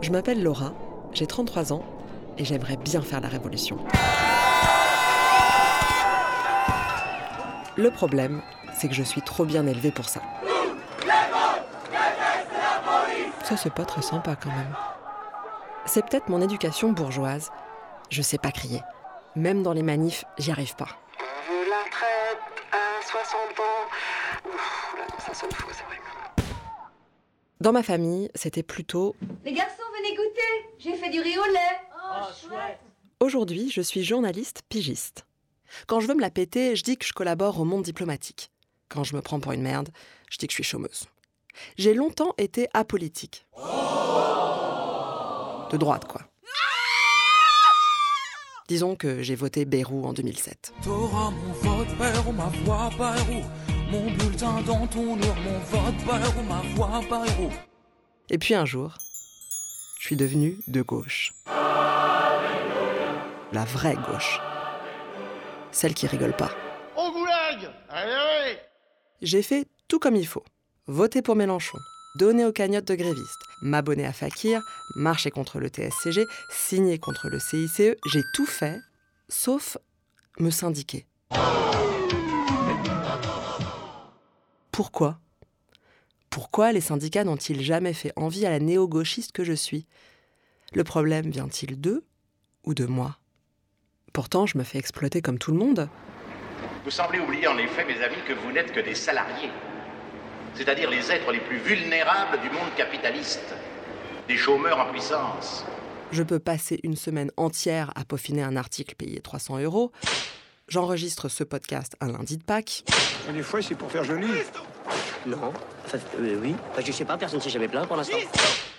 Je m'appelle Laura, j'ai 33 ans et j'aimerais bien faire la révolution. Le problème, c'est que je suis trop bien élevée pour ça. Ça, c'est pas très sympa quand même. C'est peut-être mon éducation bourgeoise. Je sais pas crier. Même dans les manifs, j'y arrive pas. la traite à 60 ans. Ouf, là, ça sonne faux, c'est vrai. Dans ma famille, c'était plutôt Les garçons, goûter. J'ai fait du riz au lait. Oh, chouette. Aujourd'hui, je suis journaliste pigiste. Quand je veux me la péter, je dis que je collabore au monde diplomatique. Quand je me prends pour une merde, je dis que je suis chômeuse. J'ai longtemps été apolitique. De droite, quoi. Disons que j'ai voté Bérou en 2007. T'auras mon vote, Bayrou, ma voix, Bayrou. Mon bulletin dans ton mur, mon vote, Bayrou, ma voix, Bayrou. Et puis un jour, je suis devenue de gauche. La vraie gauche. Celle qui rigole pas. Goulag J'ai fait tout comme il faut. Voter pour Mélenchon, donner aux cagnottes de grévistes, m'abonner à Fakir, marcher contre le TSCG, signer contre le CICE. J'ai tout fait, sauf me syndiquer. Pourquoi? Pourquoi les syndicats n'ont-ils jamais fait envie à la néo-gauchiste que je suis? Le problème vient-il d'eux ou de moi? Pourtant, je me fais exploiter comme tout le monde. Vous semblez oublier en effet, mes amis, que vous n'êtes que des salariés, c'est-à-dire les êtres les plus vulnérables du monde capitaliste, des chômeurs en puissance. Je peux passer une semaine entière à peaufiner un article payé 300 euros. J'enregistre ce podcast un lundi de Pâques. Des fois, c'est pour faire joli. Non. Enfin, euh, oui. Enfin, je sais pas, personne ne s'est jamais plaint pour l'instant.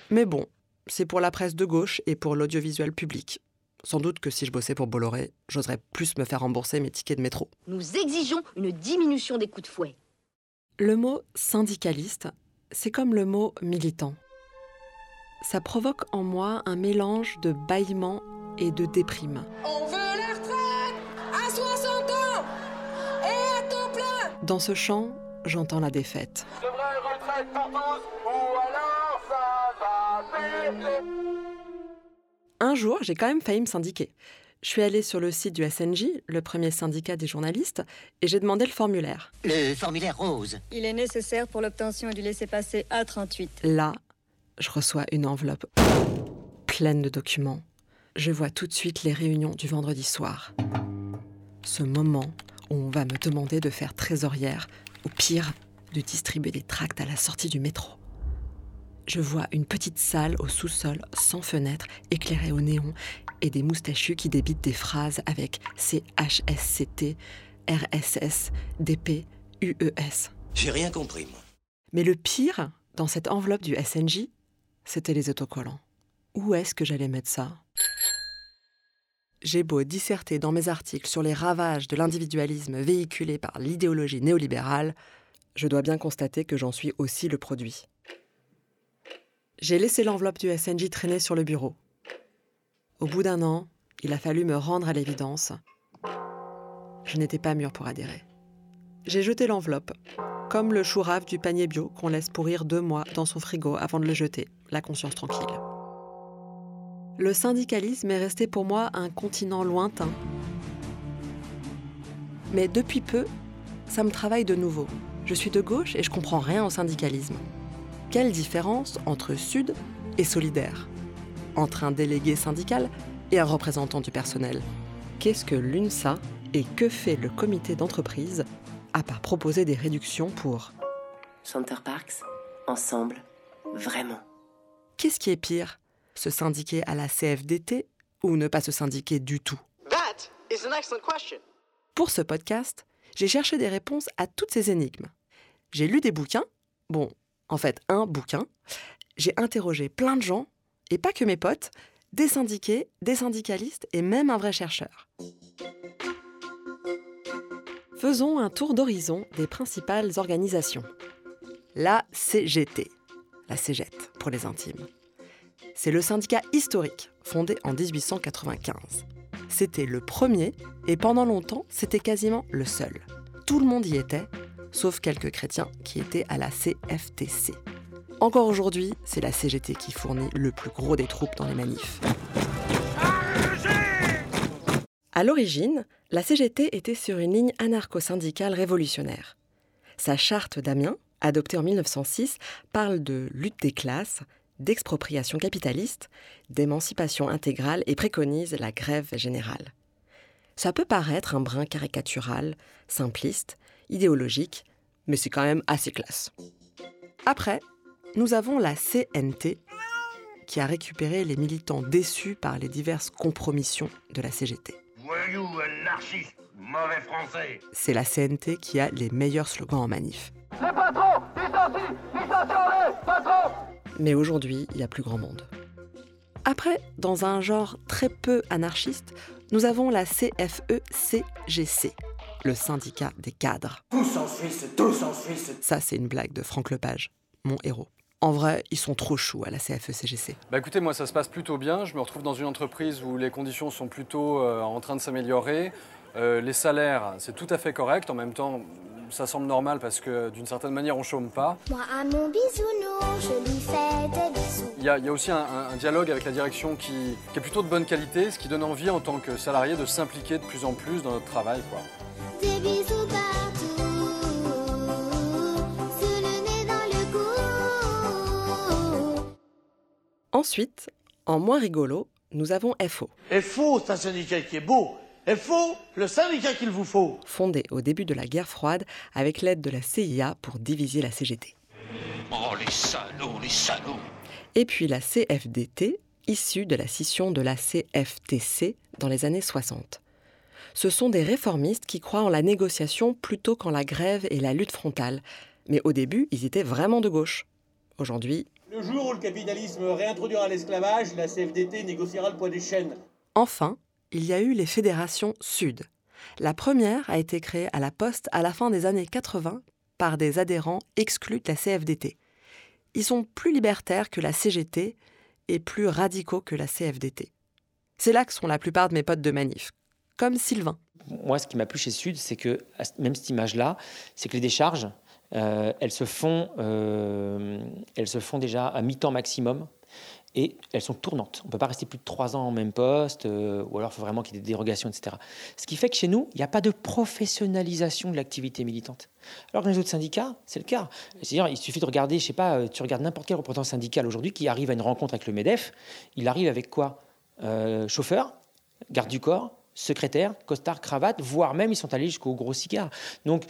Mais bon, c'est pour la presse de gauche et pour l'audiovisuel public. Sans doute que si je bossais pour Bolloré, j'oserais plus me faire rembourser mes tickets de métro. Nous exigeons une diminution des coups de fouet. Le mot syndicaliste, c'est comme le mot militant. Ça provoque en moi un mélange de bâillement et de déprime. On veut Dans ce chant, j'entends la défaite. De vraies retraites pour tous, ou alors ça va péter. Un jour, j'ai quand même failli me syndiquer. Je suis allée sur le site du SNJ, le premier syndicat des journalistes, et j'ai demandé le formulaire. Le formulaire rose. Il est nécessaire pour l'obtention du laissez-passer A38. Là, je reçois une enveloppe pleine de documents. Je vois tout de suite les réunions du vendredi soir. Ce moment on va me demander de faire trésorière, ou pire, de distribuer des tracts à la sortie du métro. Je vois une petite salle au sous-sol, sans fenêtre, éclairée au néon, et des moustachus qui débitent des phrases avec CHSCT, RSS, DP, UES. J'ai rien compris, moi. Mais le pire, dans cette enveloppe du SNJ, c'était les autocollants. Où est-ce que j'allais mettre ça? J'ai beau disserter dans mes articles sur les ravages de l'individualisme véhiculé par l'idéologie néolibérale, je dois bien constater que j'en suis aussi le produit. J'ai laissé l'enveloppe du SNJ traîner sur le bureau. Au bout d'un an, il a fallu me rendre à l'évidence. Je n'étais pas mûre pour adhérer. J'ai jeté l'enveloppe, comme le chou rave du panier bio qu'on laisse pourrir deux mois dans son frigo avant de le jeter, la conscience tranquille. Le syndicalisme est resté pour moi un continent lointain. Mais depuis peu, ça me travaille de nouveau. Je suis de gauche et je comprends rien au syndicalisme. Quelle différence entre Sud et Solidaire? Entre un délégué syndical et un représentant du personnel? Qu'est-ce que l'UNSA et que fait le comité d'entreprise à part proposer des réductions pour Center Parks, ensemble, vraiment. Qu'est-ce qui est pire? Se syndiquer à la CFDT ou ne pas se syndiquer du tout That is an excellent question. Pour ce podcast, j'ai cherché des réponses à toutes ces énigmes. J'ai lu des bouquins, bon, en fait un bouquin, j'ai interrogé plein de gens, et pas que mes potes, des syndiqués, des syndicalistes et même un vrai chercheur. Faisons un tour d'horizon des principales organisations. La CGT, la CGT pour les intimes. C'est le syndicat historique, fondé en 1895. C'était le premier et pendant longtemps, c'était quasiment le seul. Tout le monde y était, sauf quelques chrétiens qui étaient à la CFTC. Encore aujourd'hui, c'est la CGT qui fournit le plus gros des troupes dans les manifs. À l'origine, la CGT était sur une ligne anarcho-syndicale révolutionnaire. Sa charte d'Amiens, adoptée en 1906, parle de lutte des classes, d'expropriation capitaliste, d'émancipation intégrale et préconise la grève générale. Ça peut paraître un brin caricatural, simpliste, idéologique, mais c'est quand même assez classe. Après, nous avons la CNT, qui a récupéré les militants déçus par les diverses compromissions de la CGT. Voyou, anarchiste, mauvais français. C'est la CNT qui a les meilleurs slogans en manif. Les patrons, licencient, licencions-les, patrons Mais aujourd'hui, il y a plus grand monde. Après, dans un genre très peu anarchiste, nous avons la CFE-CGC, le syndicat des cadres. Tous en Suisse, tous en Suisse. Ça, c'est une blague de Franck Lepage, mon héros. En vrai, ils sont trop choux à la CFE-CGC. Bah écoutez, moi ça se passe plutôt bien. Je me retrouve dans une entreprise où les conditions sont plutôt euh, en train de s'améliorer. Euh, les salaires, c'est tout à fait correct. En même temps, ça semble normal parce que d'une certaine manière, on chôme pas. Moi à mon bisounours, je lui fais des bisous. Il y a, il y a aussi un, un- un dialogue avec la direction qui, qui est plutôt de bonne qualité, ce qui donne envie en tant que salarié de s'impliquer de plus en plus dans notre travail. Quoi. Des bisous partout, sous le nez dans le cou. Ensuite, en moins rigolo, nous avons FO, faux, c'est un syndicat qui est beau. Et faux, le syndicat qu'il vous faut. fondé au début de la guerre froide avec l'aide de la CIA pour diviser la CGT. Oh, les salauds, les salauds Et puis la CFDT, issue de la scission de la CFTC dans les années 60. Ce sont des réformistes qui croient en la négociation plutôt qu'en la grève et la lutte frontale. Mais au début, ils étaient vraiment de gauche. Aujourd'hui, Le jour où le capitalisme réintroduira l'esclavage, la CFDT négociera le poids des chaînes. Enfin, il y a eu les fédérations Sud. La première a été créée à la Poste à la fin des années 80 par des adhérents exclus de la CFDT. Ils sont plus libertaires que la CGT et plus radicaux que la CFDT. C'est là que sont la plupart de mes potes de manif, comme Sylvain. Moi, ce qui m'a plu chez Sud, c'est que, même cette image-là, c'est que les décharges, euh, elles, se font, euh, elles se font déjà à mi-temps maximum et elles sont tournantes. On ne peut pas rester plus de trois ans en même poste, euh, ou alors il faut vraiment qu'il y ait des dérogations, etc. Ce qui fait que chez nous, il n'y a pas de professionnalisation de l'activité militante. Alors que dans les autres syndicats, c'est le cas. C'est-à-dire, il suffit de regarder, je sais pas, euh, tu regardes n'importe quel représentant syndical aujourd'hui qui arrive à une rencontre avec le MEDEF, il arrive avec quoi? Euh, Chauffeur, garde du corps, secrétaire, costard, cravate, voire même ils sont allés jusqu'au gros cigare. Donc,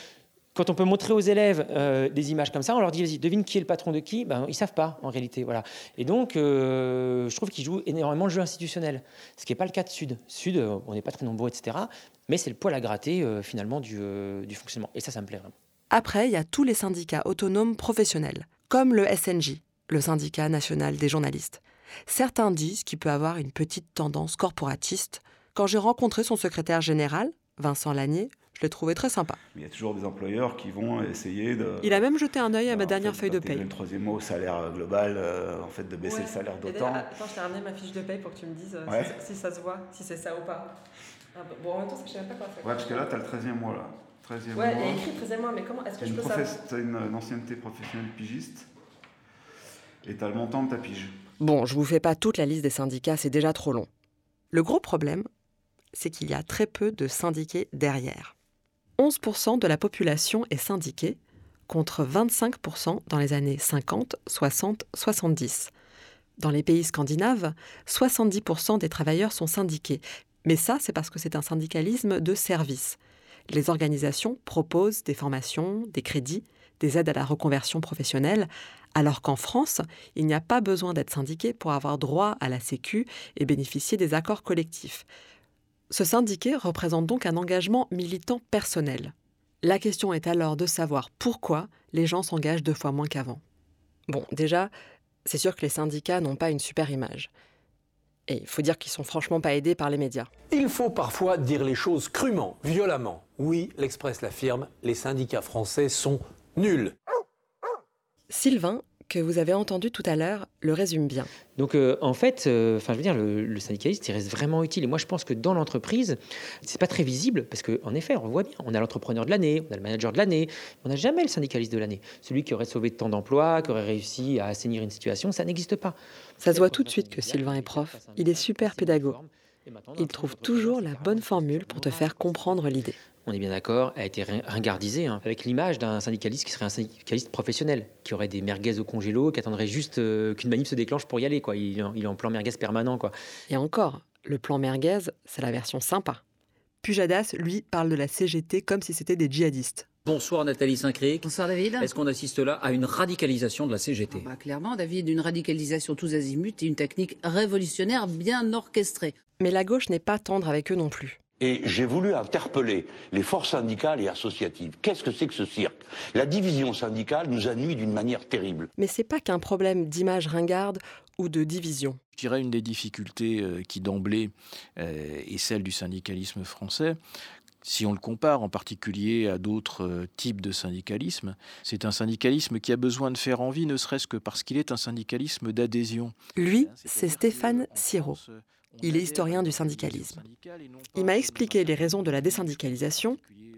quand on peut montrer aux élèves euh, des images comme ça, on leur dit vas-y, devine qui est le patron de qui ben, Ils savent pas en réalité. Voilà. Et donc, euh, je trouve qu'ils jouent énormément le jeu institutionnel, ce qui n'est pas le cas de Sud. Sud, euh, on n'est pas très nombreux, etc. Mais c'est le poil à gratter finalement du, du fonctionnement. Et ça, ça me plaît vraiment. Après, il y a tous les syndicats autonomes professionnels, comme le SNJ, le syndicat national des journalistes. Certains disent qu'il peut avoir une petite tendance corporatiste. Quand j'ai rencontré son secrétaire général, Vincent Lanier, je l'ai trouvé très sympa. Il y a toujours des employeurs qui vont essayer de. Il a même jeté un œil à ma en dernière fait, feuille de paye. Le troisième mot salaire global, euh, en fait, de baisser le salaire d'autant. Attends, je t'ai ramené ma fiche de paye pour que tu me dises Ouais. si, ça se voit, si c'est ça ou pas. bon, en même temps, je sais même pas quoi faire. Ouais, parce que là, tu as le 13e mois, là. 13e Ouais, mois. il y a écrit 13e mois, mais comment est-ce que je peux savoir t'as une, une ancienneté professionnelle pigiste et tu as le montant de ta pige. Bon, je vous fais pas toute la liste des syndicats, c'est déjà trop long. Le gros problème, c'est qu'il y a très peu de syndiqués derrière. 11% de la population est syndiquée, contre 25% dans les années 50, 60, 70. Dans les pays scandinaves, 70% des travailleurs sont syndiqués. Mais ça, c'est parce que c'est un syndicalisme de service. Les organisations proposent des formations, des crédits, des aides à la reconversion professionnelle, alors qu'en France, il n'y a pas besoin d'être syndiqué pour avoir droit à la Sécu et bénéficier des accords collectifs. Ce syndiqué représente donc un engagement militant personnel. La question est alors de savoir pourquoi les gens s'engagent deux fois moins qu'avant. Bon, déjà, c'est sûr que les syndicats n'ont pas une super image. Et il faut dire qu'ils sont franchement pas aidés par les médias. Il faut parfois dire les choses crûment, violemment. Oui, l'Express l'affirme, les syndicats français sont nuls. Sylvain, que vous avez entendu tout à l'heure le résume bien. Donc euh, en fait, euh, enfin je veux dire, le, le syndicaliste il reste vraiment utile. Et moi je pense que dans l'entreprise, c'est pas très visible parce qu'en effet, on voit bien, on a l'entrepreneur de l'année, on a le manager de l'année, on n'a jamais le syndicaliste de l'année. Celui qui aurait sauvé tant d'emplois, qui aurait réussi à assainir une situation, ça n'existe pas. Ça se voit tout de suite que Sylvain est prof. Il est super pédago. Il trouve toujours la bonne formule pour te faire comprendre l'idée. On est bien d'accord, a été rin- ringardisé hein, avec l'image d'un syndicaliste qui serait un syndicaliste professionnel, qui aurait des merguez au congélo, qui attendrait juste euh, qu'une manif se déclenche pour y aller. Quoi. Il, est en- il est en plan merguez permanent. Quoi. Et encore, le plan merguez, c'est la version sympa. Pujadas, lui, parle de la CGT comme si c'était des djihadistes. Bonsoir Nathalie Saint-Cric. Bonsoir David. Est-ce qu'on assiste là à une radicalisation de la CGT Bah, clairement, David, une radicalisation tous azimuts et une technique révolutionnaire bien orchestrée. Mais la gauche n'est pas tendre avec eux non plus. Et j'ai voulu interpeller les forces syndicales et associatives. Qu'est-ce que c'est que ce cirque? La division syndicale nous a nuit d'une manière terrible. Mais c'est pas qu'un problème d'image ringarde ou de division. Je dirais une des difficultés euh, qui d'emblée euh, est celle du syndicalisme français. Si on le compare en particulier à d'autres euh, types de syndicalisme, c'est un syndicalisme qui a besoin de faire envie, ne serait-ce que parce qu'il est un syndicalisme d'adhésion. Lui, c'est Stéphane Siro. Il est historien du syndicalisme. Il m'a expliqué les raisons de la désyndicalisation.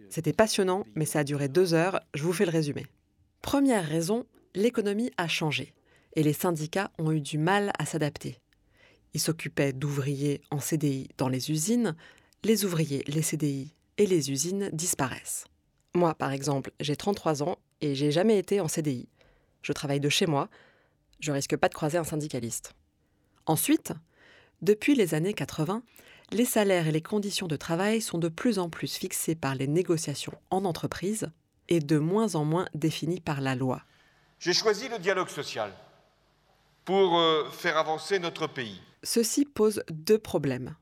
C'était passionnant, mais ça a duré deux heures. Je vous fais le résumé. Première raison, l'économie a changé et les syndicats ont eu du mal à s'adapter. Ils s'occupaient d'ouvriers en CDI dans les usines. Les ouvriers, les CDI et les usines disparaissent. Moi, par exemple, j'ai 33 ans et j'ai jamais été en CDI. Je travaille de chez moi. Je risque pas de croiser un syndicaliste. Ensuite, depuis les années 80, les salaires et les conditions de travail sont de plus en plus fixés par les négociations en entreprise et de moins en moins définis par la loi. J'ai choisi le dialogue social pour euh, faire avancer notre pays. Ceci pose deux problèmes.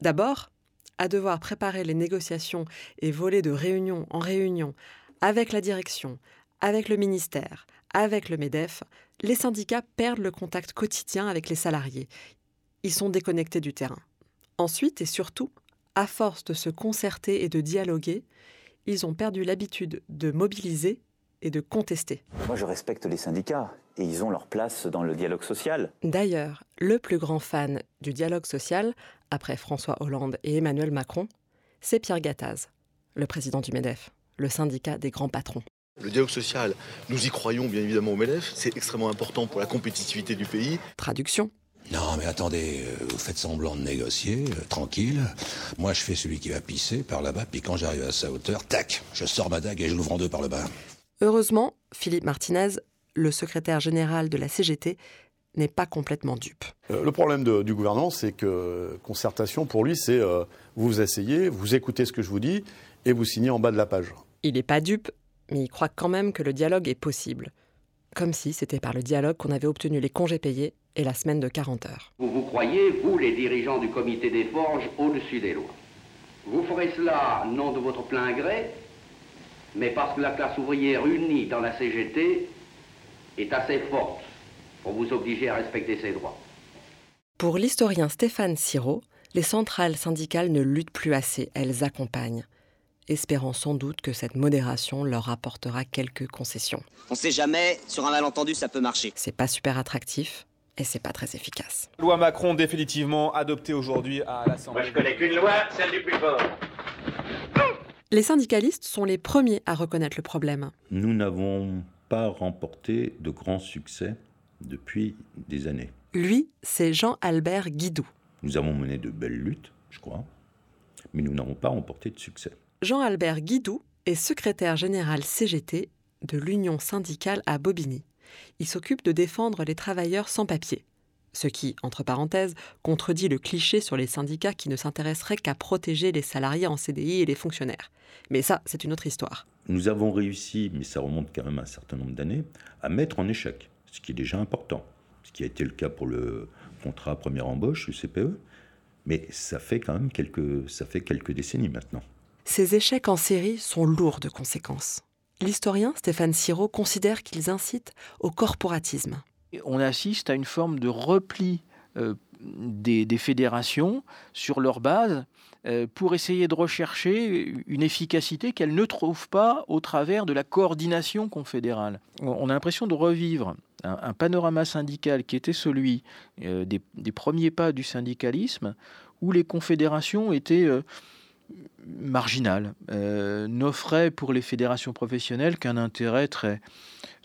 D'abord, à devoir préparer les négociations et voler de réunion en réunion avec la direction, avec le ministère, avec le MEDEF, les syndicats perdent le contact quotidien avec les salariés. Ils sont déconnectés du terrain. Ensuite et surtout, à force de se concerter et de dialoguer, ils ont perdu l'habitude de mobiliser et de contester. Moi, je respecte les syndicats et ils ont leur place dans le dialogue social. D'ailleurs, le plus grand fan du dialogue social, après François Hollande et Emmanuel Macron, c'est Pierre Gattaz, le président du MEDEF, le syndicat des grands patrons. Le dialogue social, nous y croyons bien évidemment au MEDEF, c'est extrêmement important pour la compétitivité du pays. Traduction. Non, mais attendez, euh, vous faites semblant de négocier, euh, tranquille. Moi, je fais celui qui va pisser par là-bas, puis quand j'arrive à sa hauteur, tac, je sors ma dague et je l'ouvre en deux par le bas. Heureusement, Philippe Martinez, le secrétaire général de la CGT, n'est pas complètement dupe. Euh, Le problème de- du gouvernement, c'est que concertation, pour lui, c'est euh, vous vous asseyez, vous écoutez ce que je vous dis et vous signez en bas de la page. Il n'est pas dupe, mais il croit quand même que le dialogue est possible. Comme si c'était par le dialogue qu'on avait obtenu les congés payés et la semaine de 40 heures. Vous vous croyez, vous les dirigeants du comité des forges, au-dessus des lois. Vous ferez cela non de votre plein gré, mais parce que la classe ouvrière unie dans la CGT est assez forte pour vous obliger à respecter ses droits. Pour l'historien Stéphane Siro, les centrales syndicales ne luttent plus assez, elles accompagnent, espérant sans doute que cette modération leur apportera quelques concessions. On sait jamais, sur un malentendu, ça peut marcher. C'est pas super attractif et c'est pas très efficace. Loi Macron définitivement adoptée aujourd'hui à l'Assemblée. Moi, je connais qu'une loi, celle du plus fort. Les syndicalistes sont les premiers à reconnaître le problème. Nous n'avons pas remporté de grands succès depuis des années. Lui, c'est Jean-Albert Guidou. Nous avons mené de belles luttes, je crois, mais nous n'avons pas remporté de succès. Jean-Albert Guidou est secrétaire général CGT de l'Union syndicale à Bobigny. Il s'occupe de défendre les travailleurs sans papier. Ce qui, entre parenthèses, contredit le cliché sur les syndicats qui ne s'intéresseraient qu'à protéger les salariés en CDI et les fonctionnaires. Mais ça, c'est une autre histoire. Nous avons réussi, mais ça remonte quand même à un certain nombre d'années, à mettre en échec, ce qui est déjà important. Ce qui a été le cas pour le contrat première embauche, le CPE. Mais ça fait quand même quelques, ça fait quelques décennies maintenant. Ces échecs en série sont lourds de conséquences. L'historien Stéphane Siro considère qu'ils incitent au corporatisme. On assiste à une forme de repli euh, des, fédérations sur leur base euh, pour essayer de rechercher une efficacité qu'elles ne trouvent pas au travers de la coordination confédérale. On on a l'impression de revivre un, panorama syndical qui était celui des, premiers pas du syndicalisme, où les confédérations étaient marginales, n'offraient pour les fédérations professionnelles qu'un intérêt très,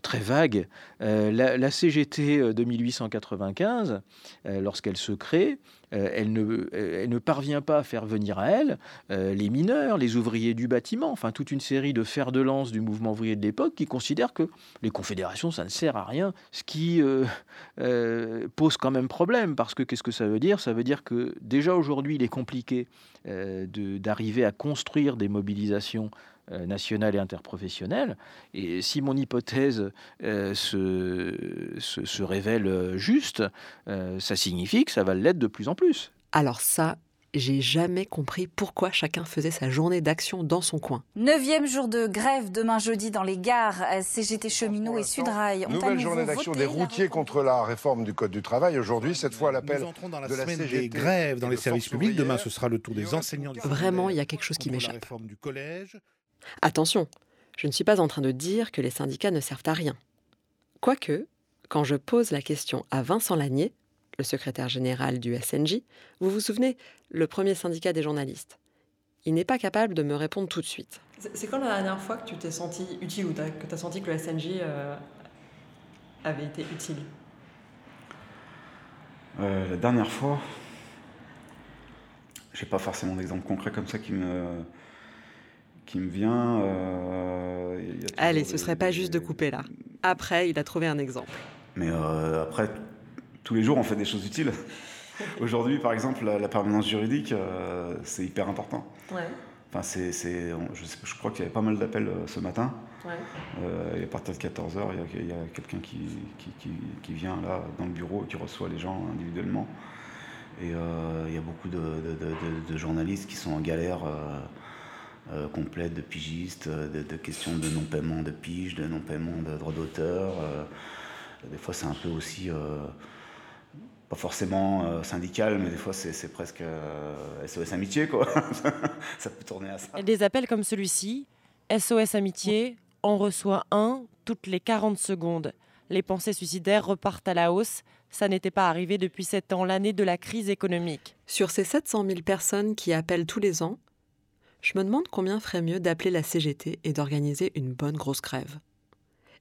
très vague. la, CGT de 1895, lorsqu'elle se crée, euh, elle, ne, elle, ne, parvient pas à faire venir à elle euh, les mineurs, les ouvriers du bâtiment, enfin toute une série de fers de lance du mouvement ouvrier de l'époque qui considèrent que les confédérations, ça ne sert à rien, ce qui euh, pose quand même problème, parce que qu'est-ce que ça veut dire? Ça veut dire que déjà aujourd'hui, il est compliqué d'arriver à construire des mobilisations euh, nationale et interprofessionnelle. Et si mon hypothèse euh, se, se, révèle juste, euh, ça signifie que ça va l'être de plus en plus. Alors ça, j'ai jamais compris pourquoi chacun faisait sa journée d'action dans son coin. Neuvième jour de grève demain jeudi dans les gares. CGT Cheminots et Sudrail ont Nouvelle journée d'action des routiers contre la réforme du Code du travail. Aujourd'hui, cette fois, l'appel dans la de la semaine CGT des grèves dans les services publics. Demain, ce sera le tour des enseignants. Vraiment, il y a quelque chose qui m'échappe. Attention, je ne suis pas en train de dire que les syndicats ne servent à rien. Quoique, quand je pose la question à Vincent Lanier, le secrétaire général du SNJ, vous vous souvenez, le premier syndicat des journalistes, il n'est pas capable de me répondre tout de suite. C'est quand la dernière fois que tu t'es senti utile ou que tu as senti que le SNJ euh, avait été utile? Euh, La dernière fois, j'ai pas forcément d'exemple concret comme ça qui me, qui me vient. Euh, Allez, ce serait pas juste de couper là. Après, il a trouvé un exemple. Mais euh, après, tous les jours, on fait des choses utiles. Aujourd'hui, par exemple, la, permanence juridique, euh, c'est hyper important. Ouais. Enfin, c'est, je, je, crois qu'il y avait pas mal d'appels ce matin. Ouais. et à partir de 14h, il y a, quelqu'un qui, qui, qui, vient là dans le bureau et qui reçoit les gens individuellement. Et il y a beaucoup de, de, de, journalistes qui sont en galère euh, complète de pigistes, euh, de, questions de non-paiement de pige, de non-paiement de droits d'auteur. Euh, des fois, c'est un peu aussi, pas forcément syndical, mais des fois, c'est presque SOS Amitié, quoi. ça peut tourner à ça. Des appels comme celui-ci, SOS Amitié, on reçoit un toutes les 40 secondes. Les pensées suicidaires repartent à la hausse. Ça n'était pas arrivé depuis 7 ans, l'année de la crise économique. Sur ces 700 000 personnes qui appellent tous les ans, je me demande combien ferait mieux d'appeler la CGT et d'organiser une bonne grosse grève.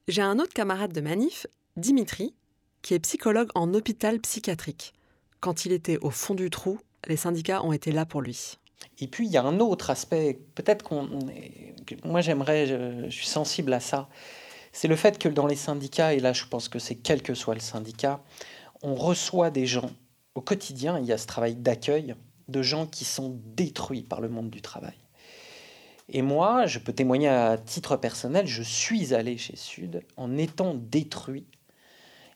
J'ai un autre camarade de manif, Dimitri, qui est psychologue en hôpital psychiatrique. Quand il était au fond du trou, les syndicats ont été là pour lui. Et puis il y a un autre aspect, peut-être qu'on moi j'aimerais, je, suis sensible à ça, c'est le fait que dans les syndicats, et là je pense que c'est quel que soit le syndicat, on reçoit des gens au quotidien, il y a ce travail d'accueil de gens qui sont détruits par le monde du travail. Et moi, je peux témoigner à titre personnel, je suis allé chez Sud en étant détruit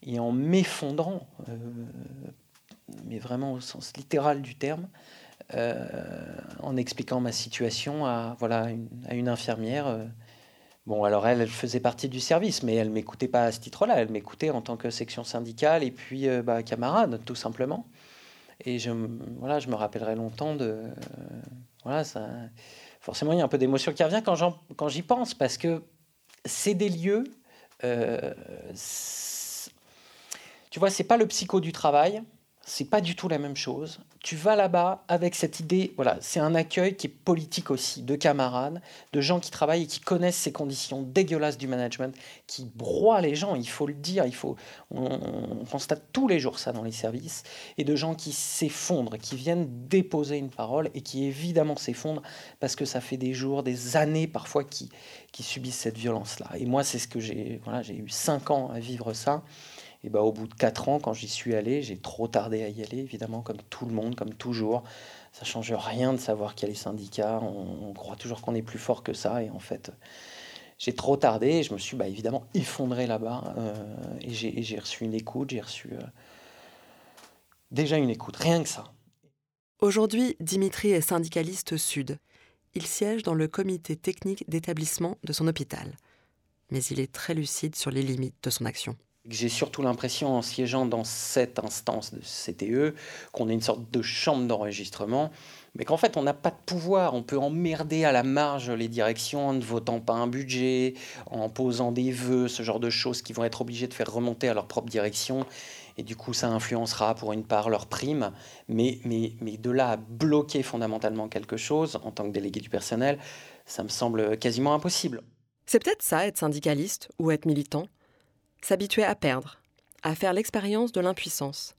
et en m'effondrant, euh, mais vraiment au sens littéral du terme, euh, en expliquant ma situation à, voilà, une, à une infirmière. Euh. Bon, alors elle, faisait partie du service, mais elle m'écoutait pas à ce titre-là. Elle m'écoutait en tant que section syndicale et puis bah, camarade, tout simplement. Et je, voilà, je me rappellerai longtemps de. voilà, forcément, il y a un peu d'émotion qui revient quand j'y pense, parce que c'est des lieux. Tu vois, c'est pas le psycho du travail, c'est pas du tout la même chose tu vas là-bas avec cette idée, voilà, c'est un accueil qui est politique aussi, de camarades, de gens qui travaillent et qui connaissent ces conditions dégueulasses du management, qui broient les gens, il faut le dire, il faut, on, constate tous les jours ça dans les services, et de gens qui s'effondrent, qui viennent déposer une parole et qui évidemment s'effondrent parce que ça fait des jours, des années parfois qui, qui subissent cette violence-là. Et moi, c'est ce que j'ai, voilà, j'ai eu cinq ans à vivre ça. Et bah, au bout de quatre ans, quand j'y suis allé, j'ai trop tardé à y aller, évidemment, comme tout le monde, comme toujours. Ça change rien de savoir qu'il y a les syndicats. On, croit toujours qu'on est plus fort que ça. Et en fait, j'ai trop tardé. Et je me suis bah, évidemment effondré là-bas. Euh, et j'ai reçu une écoute. J'ai reçu euh, déjà une écoute, rien que ça. Aujourd'hui, Dimitri est syndicaliste sud. Il siège dans le comité technique d'établissement de son hôpital. Mais il est très lucide sur les limites de son action. J'ai surtout l'impression, en siégeant dans cette instance de CTE, qu'on est une sorte de chambre d'enregistrement, mais qu'en fait, on n'a pas de pouvoir. On peut emmerder à la marge les directions en ne votant pas un budget, en posant des vœux, ce genre de choses qui vont être obligés de faire remonter à leur propre direction. Et du coup, ça influencera pour une part leur prime. Mais, mais, mais de là à bloquer fondamentalement quelque chose en tant que délégué du personnel, ça me semble quasiment impossible. C'est peut-être ça, être syndicaliste ou être militant s'habituer à perdre, à faire l'expérience de l'impuissance.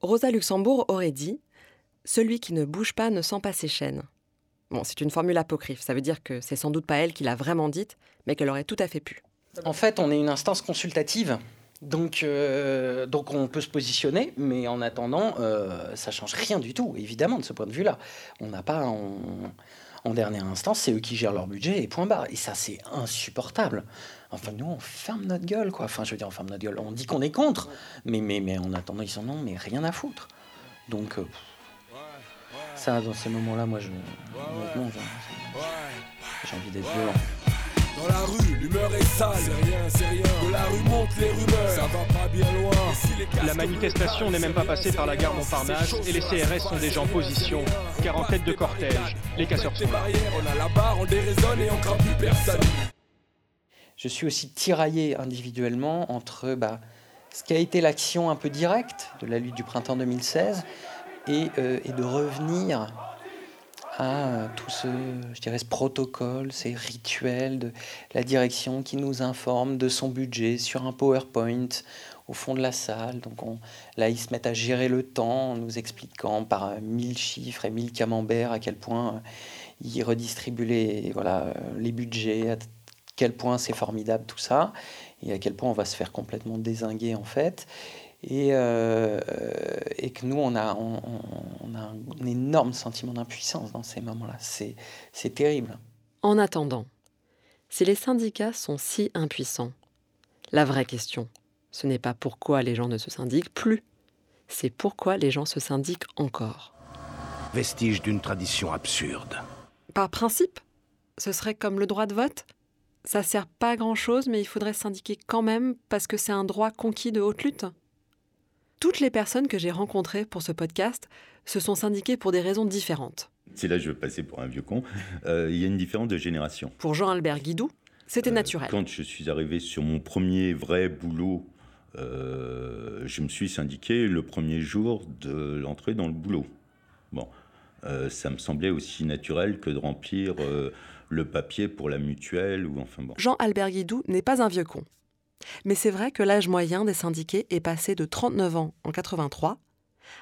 Rosa Luxembourg aurait dit Celui qui ne bouge pas ne sent pas ses chaînes. Bon, c'est une formule apocryphe, ça veut dire que c'est sans doute pas elle qui l'a vraiment dite, mais qu'elle aurait tout à fait pu. En fait, on est une instance consultative, donc, euh, donc on peut se positionner, mais en attendant, euh, ça change rien du tout, évidemment, de ce point de vue-là. On n'a pas. en dernière instance, c'est eux qui gèrent leur budget et point barre. Et ça, c'est insupportable. Enfin, nous, on ferme notre gueule, quoi. Enfin, je veux dire, on ferme notre gueule. On dit qu'on est contre, mais, mais, mais en attendant, ils sont non, mais rien à foutre. Donc, euh, ça, dans ces moments-là, moi, je. j'ai envie d'être violent. Dans la rue, l'humeur est sale. C'est rien, c'est rien. De la rue montent les rumeurs. Ça va pas bien loin. la manifestation n'est même pas passée par la gare Montparnasse et les CRS sont déjà en position. Car en tête de cortège, les casseurs sont là. On a la barre, on déraisonne et on craint plus personne je suis aussi tiraillé individuellement entre bah, ce qui a été l'action un peu directe de la lutte du printemps 2016 et, euh, et de revenir à tout ce, je dirais, ce protocole, ces rituels de la direction qui nous informe de son budget sur un PowerPoint au fond de la salle. Donc on, là, ils se mettent à gérer le temps en nous expliquant par mille chiffres et mille camemberts à quel point euh, ils redistribuent les, voilà, les budgets quel point c'est formidable tout ça, et à quel point on va se faire complètement désinguer en fait. Et, euh, et que nous, on a, on, a un énorme sentiment d'impuissance dans ces moments-là. C'est terrible. En attendant, si les syndicats sont si impuissants, la vraie question, ce n'est pas pourquoi les gens ne se syndiquent plus, c'est pourquoi les gens se syndiquent encore. Vestige d'une tradition absurde. Par principe, ce serait comme le droit de vote? Ça sert pas à grand chose, mais il faudrait syndiquer quand même parce que c'est un droit conquis de haute lutte. Toutes les personnes que j'ai rencontrées pour ce podcast se sont syndiquées pour des raisons différentes. C'est là je veux passer pour un vieux con. Euh, il y a une différence de génération. Pour Jean-Albert Guidou, c'était euh, naturel. Quand je suis arrivé sur mon premier vrai boulot, euh, je me suis syndiqué le premier jour de l'entrée dans le boulot. Bon, ça me semblait aussi naturel que de remplir le papier pour la mutuelle ou enfin bon. Jean-Albert Guidou n'est pas un vieux con. Mais c'est vrai que l'âge moyen des syndiqués est passé de 39 ans en 83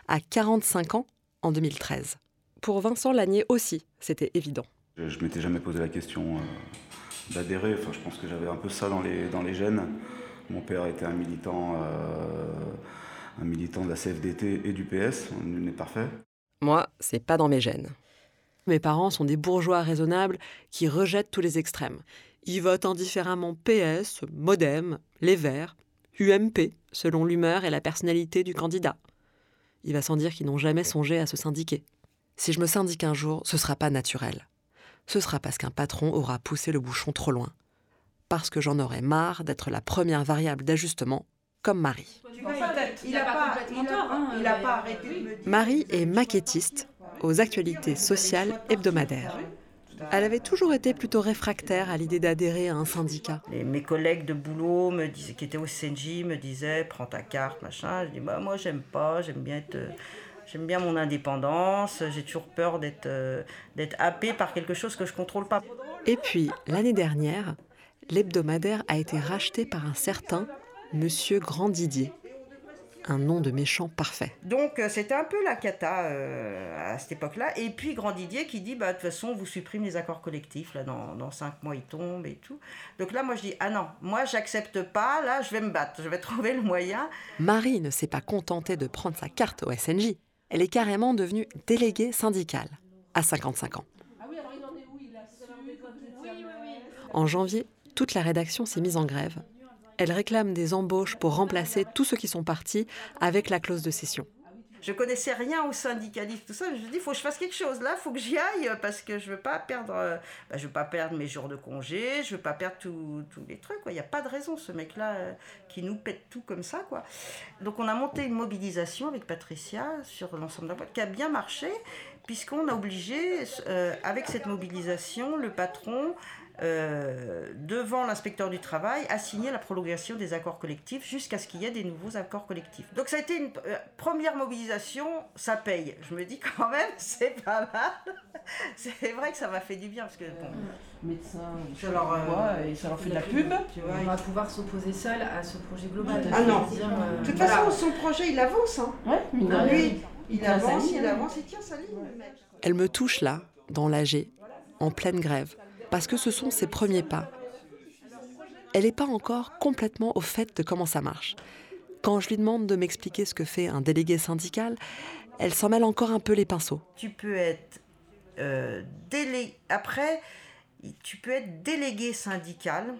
à 45 ans en 2013. Pour Vincent Lagnier aussi, c'était évident. Je, ne m'étais jamais posé la question euh, d'adhérer. Enfin, je pense que j'avais un peu ça dans les, dans les gènes. Mon père était un militant, euh, un militant de la CFDT et du PS. On n'est parfait. Moi, c'est pas dans mes gènes. Mes parents sont des bourgeois raisonnables qui rejettent tous les extrêmes. Ils votent indifféremment PS, Modem, Les Verts, UMP, selon l'humeur et la personnalité du candidat. Il va sans dire qu'ils n'ont jamais songé à se syndiquer. Si je me syndique un jour, ce sera pas naturel. Ce sera parce qu'un patron aura poussé le bouchon trop loin. Parce que j'en aurai marre d'être la première variable d'ajustement, comme Marie. Marie est maquettiste aux actualités sociales hebdomadaires. Elle avait toujours été plutôt réfractaire à l'idée d'adhérer à un syndicat. mes collègues de boulot me disaient, qui étaient au CNJ me disaient prends ta carte, machin. Je dis bah, moi j'aime pas, j'aime bien être, j'aime bien mon indépendance, j'ai toujours peur d'être, euh, d'être happé par quelque chose que je contrôle pas. Et puis l'année dernière, l'hebdomadaire a été racheté par un certain Monsieur Grandidier un nom de méchant parfait. Donc euh, c'était un peu la cata euh, à cette époque-là. Et puis Grandidier qui dit, bah, de toute façon, on vous supprime les accords collectifs, là, dans, dans cinq mois, ils tombent et tout. Donc là, moi, je dis, ah non, moi, j'accepte pas, là, je vais me battre, je vais trouver le moyen. Marie ne s'est pas contentée de prendre sa carte au SNJ. Elle est carrément devenue déléguée syndicale, à 55 ans. En janvier, toute la rédaction s'est mise en grève elle réclame des embauches pour remplacer tous ceux qui sont partis avec la clause de cession. Je connaissais rien au syndicalisme, tout ça. Je me dit, il faut que je fasse quelque chose. Là, il faut que j'y aille parce que je veux pas perdre, euh, bah, veux pas perdre mes jours de congé, je veux pas perdre tous les trucs. Il n'y a pas de raison, ce mec-là, euh, qui nous pète tout comme ça. quoi. Donc, on a monté une mobilisation avec Patricia sur l'ensemble de la boîte qui a bien marché, puisqu'on a obligé, euh, avec cette mobilisation, le patron euh, devant l'inspecteur du travail, a signé la prolongation des accords collectifs jusqu'à ce qu'il y ait des nouveaux accords collectifs. Donc ça a été une euh, première mobilisation, ça paye. Je me dis quand même, c'est pas mal. c'est vrai que ça m'a fait du bien parce que bon, médecins, ça leur, euh, et ça leur fait de la pub. Tu vois, on va pouvoir s'opposer seul à ce projet global. Ah non. Dire, de toute voilà. façon, son projet, il avance. Hein. Ouais, mine de rien. Lui, il, avance, il hein. avance, il tient sa ligne. Elle me touche là, dans l'AG, en pleine grève, parce que ce sont ses premiers pas. Elle n'est pas encore complètement au fait de comment ça marche. Quand je lui demande de m'expliquer ce que fait un délégué syndical, elle s'en mêle encore un peu les pinceaux. Tu peux être euh, délé... après, tu peux être délégué syndical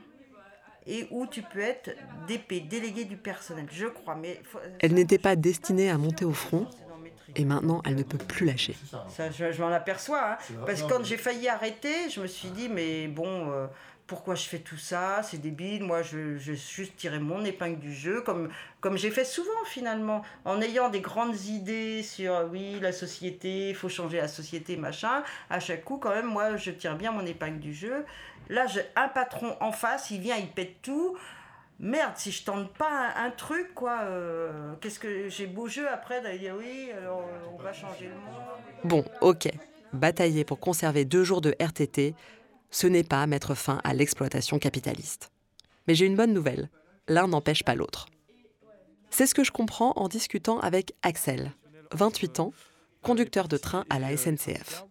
et ou tu peux être DP, délégué du personnel, je crois. Mais faut- Elle n'était pas destinée à monter au front, et maintenant elle ne peut plus lâcher. Ça, je, je m'en aperçois. hein. Parce que quand j'ai failli arrêter, je me suis dit, mais bon, euh, pourquoi je fais tout ça? C'est débile. Moi, je, je juste tirer mon épingle du jeu, comme, comme j'ai fait souvent finalement, en ayant des grandes idées sur, euh, oui, la société, il faut changer la société, machin. À chaque coup, quand même, moi, je tire bien mon épingle du jeu. Là, j'ai un patron en face, il vient, il pète tout. Merde, si je tente pas un, un truc, quoi, euh, qu'est-ce que j'ai beau jeu après d'aller dire oui, alors, euh, on va changer le monde. Bon, ok, batailler pour conserver deux jours de RTT, ce n'est pas mettre fin à l'exploitation capitaliste. Mais j'ai une bonne nouvelle, l'un n'empêche pas l'autre. C'est ce que je comprends en discutant avec Axel, 28 ans, conducteur de train à la SNCF.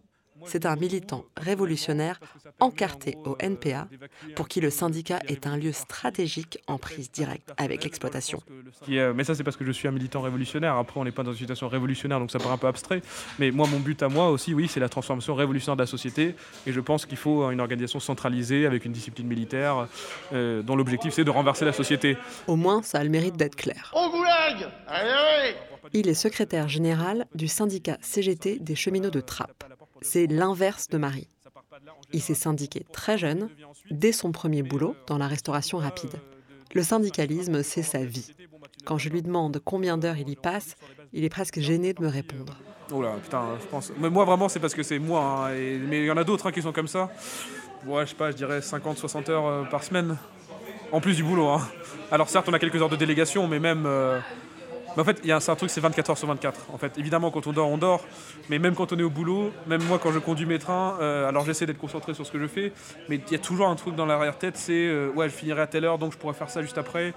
C'est un militant révolutionnaire encarté au NPA pour qui le syndicat est un lieu stratégique en prise directe avec l'exploitation. Est- mais ça, c'est parce que je suis un militant révolutionnaire. Après, on n'est pas dans une situation révolutionnaire, donc ça paraît un peu abstrait. Mais moi, mon but à moi aussi, oui, c'est la transformation révolutionnaire de la société. Et je pense qu'il faut une organisation centralisée avec une discipline militaire euh, dont l'objectif, c'est de renverser la société. Au moins, ça a le mérite d'être clair. Au goulag Allez, allez Il est secrétaire général du syndicat CGT des cheminots de Trappes. C'est l'inverse de Marie. Il s'est syndiqué très jeune, dès son premier boulot dans la restauration rapide. Le syndicalisme, c'est sa vie. Quand je lui demande combien d'heures il y passe, il est presque gêné de me répondre. Oh là, putain, je pense. Mais moi, vraiment, c'est parce que c'est moi. hein, et- Mais il y en a d'autres hein, qui sont comme ça. Ouais, je sais pas, je dirais 50-60 heures euh, par semaine. En plus du boulot. hein. Alors, certes, on a quelques heures de délégation, mais même. euh, mais en fait, il y a un, truc, c'est 24 heures sur 24. En fait, évidemment, quand on dort, on dort. Mais même quand on est au boulot, même moi, quand je conduis mes trains, euh, alors j'essaie d'être concentré sur ce que je fais. Mais il y a toujours un truc dans l'arrière-tête, c'est euh, ouais, je finirai à telle heure, donc je pourrais faire ça juste après.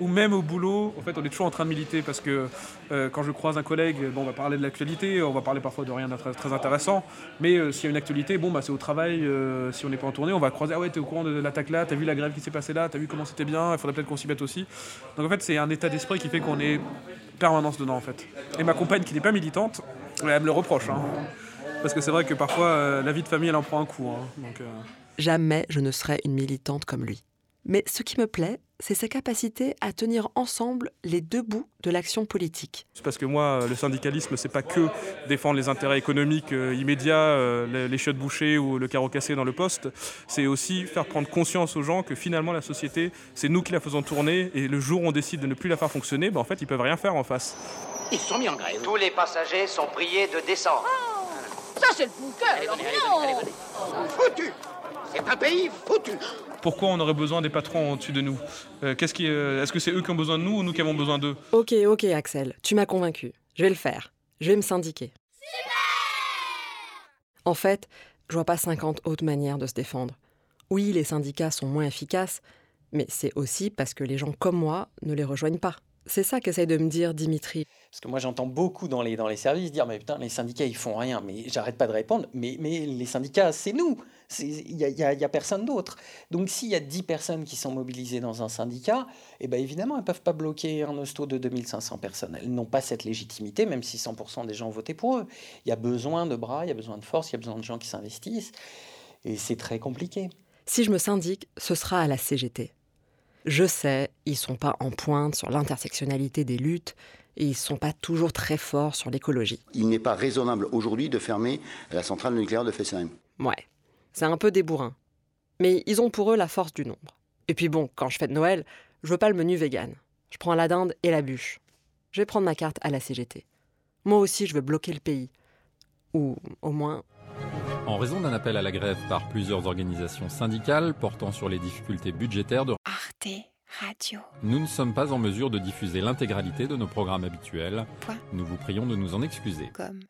Ou même au boulot, en fait, on est toujours en train de militer parce que euh, quand je croise un collègue, bon, on va parler de l'actualité, on va parler parfois de rien de très, intéressant. Mais s'il y a une actualité, bon, bah, c'est au travail. si on n'est pas en tournée, on va croiser. Ah ouais, t'es au courant de l'attaque là, t'as vu la grève qui s'est passée là, t'as vu comment c'était bien, il faudrait peut-être qu'on s'y mette aussi. Donc en fait, c'est un état d'esprit qui fait qu'on est permanence dedans en fait. Et ma compagne qui n'est pas militante, elle me le reproche. hein. Parce que c'est vrai que parfois, euh, la vie de famille, elle en prend un coup. hein. Donc, euh, Jamais je ne serai une militante comme lui. Mais ce qui me plaît, c'est sa capacité à tenir ensemble les deux bouts de l'action politique. C'est parce que moi, euh, le syndicalisme, c'est pas que défendre les intérêts économiques euh, immédiats, euh, les, les chiottes bouchées ou le carreau cassé dans le poste. C'est aussi faire prendre conscience aux gens que finalement la société, c'est nous qui la faisons tourner et le jour où on décide de ne plus la faire fonctionner, ben, en fait, ils peuvent rien faire en face. Ils se sont mis en grève. Tous les passagers sont priés de descendre. Ça, c'est le bunker non Foutu C'est un pays foutu Pourquoi on aurait besoin des patrons au-dessus de nous Euh, qu'est-ce qui, euh, Est-ce que c'est eux qui ont besoin de nous ou nous qui avons besoin d'eux Ok, ok Axel, tu m'as convaincu. Je vais le faire. Je vais me syndiquer. En fait, je vois pas 50 autres manières de se défendre. Oui, les syndicats sont moins efficaces, mais c'est aussi parce que les gens comme moi ne les rejoignent pas. C'est ça qu'essaye de me dire Dimitri. Parce que moi, j'entends beaucoup dans les, dans les services dire Mais putain, les syndicats, ils font rien. Mais j'arrête pas de répondre Mais, mais les syndicats, c'est nous. Il n'y a, y a- y a personne d'autre. Donc, s'il y a 10 personnes qui sont mobilisées dans un syndicat, eh ben, évidemment, elles ne peuvent pas bloquer un hosto de 2500 personnes. Elles n'ont pas cette légitimité, même si 100% des gens ont voté pour eux. Il y a besoin de bras, il y a besoin de force, il y a besoin de gens qui s'investissent. Et c'est très compliqué. Si je me syndique, ce sera à la CGT. Je sais, ils sont pas en pointe sur l'intersectionnalité des luttes, Et ils sont pas toujours très forts sur l'écologie. Il n'est pas raisonnable aujourd'hui de fermer la centrale nucléaire de Fessenheim. Ouais, c'est un peu des bourrins. Mais ils ont pour eux la force du nombre. Et puis bon, quand je fête Noël, je veux pas le menu vegan. Je prends la dinde et la bûche. Je vais prendre ma carte à la CGT. Moi aussi, je veux bloquer le pays. Ou au moins En raison d'un appel à la grève par plusieurs organisations syndicales portant sur les difficultés budgétaires de Arte Radio. nous ne sommes pas en mesure de diffuser l'intégralité de nos programmes habituels. Point. Nous vous prions de nous en excuser. Comme.